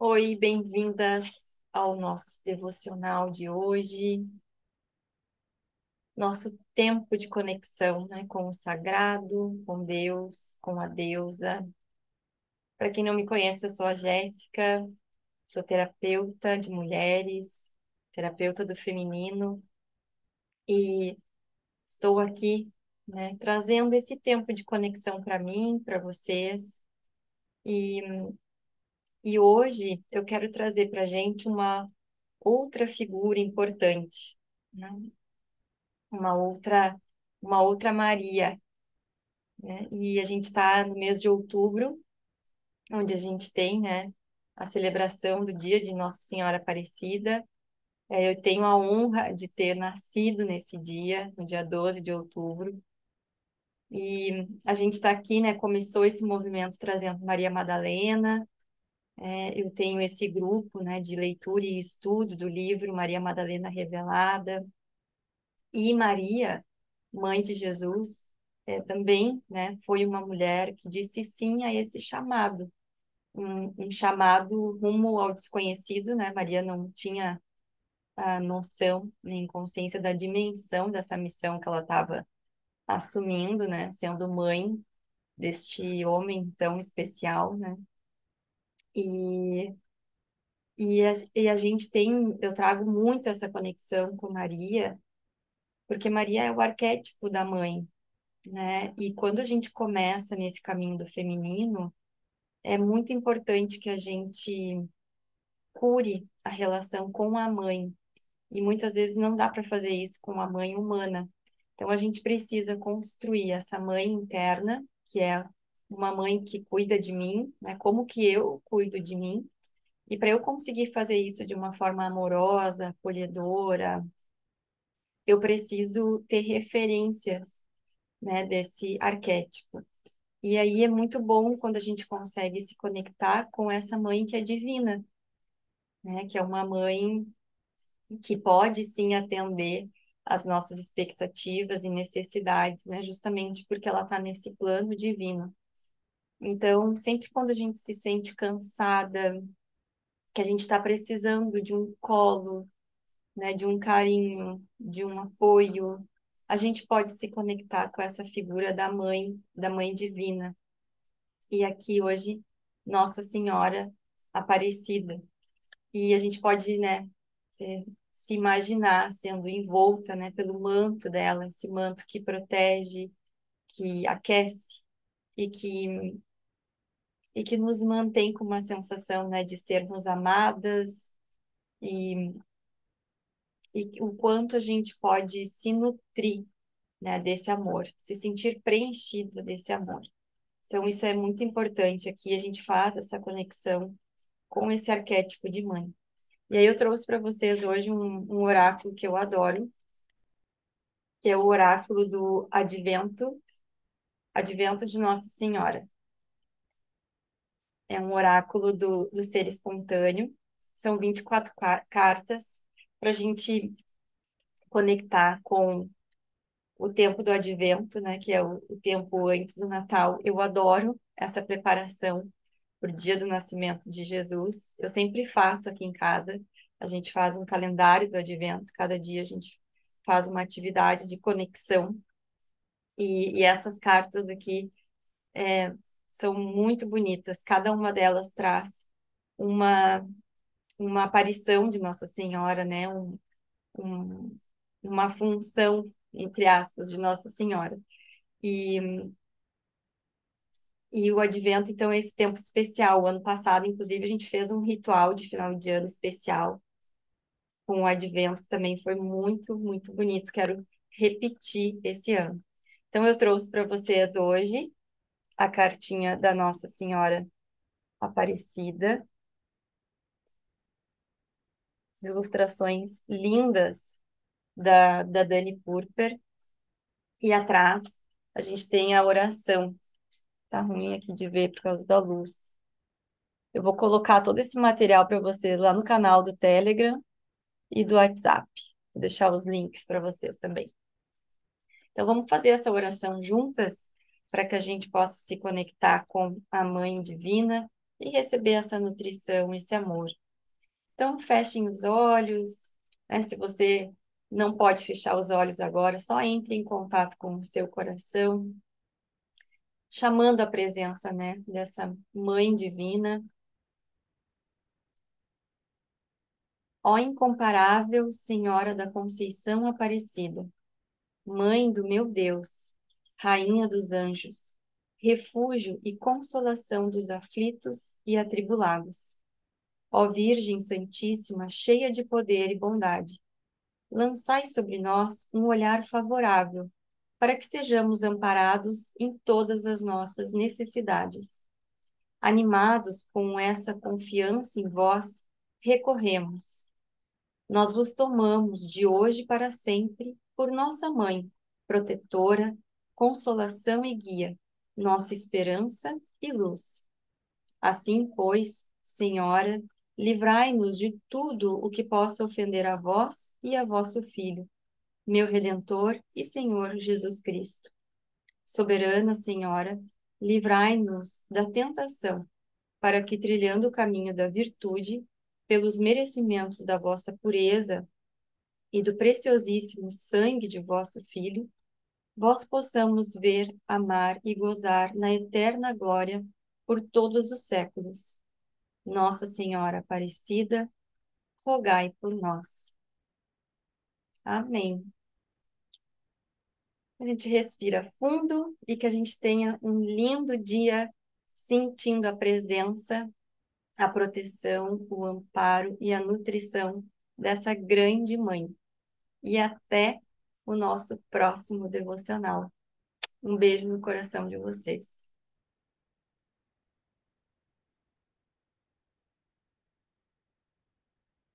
Oi, bem-vindas ao nosso devocional de hoje, nosso tempo de conexão, né, com o sagrado, com Deus, com a deusa. Para quem não me conhece, eu sou a Jéssica, sou terapeuta de mulheres, terapeuta do feminino e estou aqui, né, trazendo esse tempo de conexão para mim, para vocês. E e hoje eu quero trazer para a gente uma outra figura importante, né? Uma outra, uma outra Maria, né? E a gente está no mês de outubro, onde a gente tem, né, a celebração do dia de Nossa Senhora Aparecida. É, eu tenho a honra de ter nascido nesse dia, no dia 12 de outubro. E a gente está aqui, né, começou esse movimento trazendo Maria Madalena, é, eu tenho esse grupo né, de leitura e estudo do livro Maria Madalena Revelada. E Maria, mãe de Jesus, é, também né, foi uma mulher que disse sim a esse chamado, um, um chamado rumo ao desconhecido. Né? Maria não tinha a noção nem consciência da dimensão dessa missão que ela estava assumindo, né, sendo mãe deste homem tão especial, né? E, e, a, e a gente tem, eu trago muito essa conexão com Maria, porque Maria é o arquétipo da mãe, né? E quando a gente começa nesse caminho do feminino, é muito importante que a gente cure a relação com a mãe. E muitas vezes não dá para fazer isso com a mãe humana. Então a gente precisa construir essa mãe interna, que é uma mãe que cuida de mim, né? Como que eu cuido de mim? E para eu conseguir fazer isso de uma forma amorosa, acolhedora, eu preciso ter referências, né, desse arquétipo. E aí é muito bom quando a gente consegue se conectar com essa mãe que é divina, né, que é uma mãe que pode sim atender as nossas expectativas e necessidades, né, justamente porque ela está nesse plano divino. Então, sempre quando a gente se sente cansada, que a gente está precisando de um colo, né, de um carinho, de um apoio, a gente pode se conectar com essa figura da mãe, da mãe divina. E aqui hoje, Nossa Senhora Aparecida. E a gente pode, né, é, se imaginar sendo envolta, né, pelo manto dela, esse manto que protege, que aquece e que e que nos mantém com uma sensação, né, de sermos amadas e, e o quanto a gente pode se nutrir, né, desse amor, se sentir preenchida desse amor. Então, isso é muito importante aqui, a gente faz essa conexão com esse arquétipo de mãe. E aí eu trouxe para vocês hoje um, um oráculo que eu adoro, que é o oráculo do Advento, Advento de Nossa Senhora é um oráculo do, do ser espontâneo. São 24 cartas para a gente conectar com o tempo do advento, né, que é o, o tempo antes do Natal. Eu adoro essa preparação para o dia do nascimento de Jesus. Eu sempre faço aqui em casa. A gente faz um calendário do advento, cada dia a gente faz uma atividade de conexão. E, e essas cartas aqui é, são muito bonitas. Cada uma delas traz uma, uma aparição de Nossa Senhora, né? Um, um, uma função, entre aspas, de Nossa Senhora. E, e o Advento, então, é esse tempo especial. O ano passado, inclusive, a gente fez um ritual de final de ano especial com o Advento, que também foi muito, muito bonito. Quero repetir esse ano. Então, eu trouxe para vocês hoje a cartinha da Nossa Senhora Aparecida. As ilustrações lindas da, da Dani Purper. E atrás a gente tem a oração. Tá ruim aqui de ver por causa da luz. Eu vou colocar todo esse material para vocês lá no canal do Telegram e do WhatsApp. Vou deixar os links para vocês também. Então vamos fazer essa oração juntas para que a gente possa se conectar com a Mãe Divina e receber essa nutrição, esse amor. Então, fechem os olhos, né? Se você não pode fechar os olhos agora, só entre em contato com o seu coração, chamando a presença, né, dessa Mãe Divina. Ó incomparável Senhora da Conceição Aparecida, Mãe do meu Deus, Rainha dos anjos, refúgio e consolação dos aflitos e atribulados. Ó Virgem Santíssima, cheia de poder e bondade, lançai sobre nós um olhar favorável, para que sejamos amparados em todas as nossas necessidades. Animados com essa confiança em vós, recorremos. Nós vos tomamos de hoje para sempre por nossa mãe, protetora, consolação e guia, nossa esperança e luz. Assim, pois, Senhora, livrai-nos de tudo o que possa ofender a vós e a vosso Filho, meu Redentor e Senhor Jesus Cristo. Soberana Senhora, livrai-nos da tentação, para que, trilhando o caminho da virtude, pelos merecimentos da vossa pureza e do preciosíssimo sangue de vosso Filho, vós possamos ver, amar e gozar na eterna glória por todos os séculos. Nossa Senhora Aparecida, rogai por nós. Amém. A gente respira fundo e que a gente tenha um lindo dia sentindo a presença, a proteção, o amparo e a nutrição dessa grande mãe. E até o nosso próximo devocional. Um beijo no coração de vocês.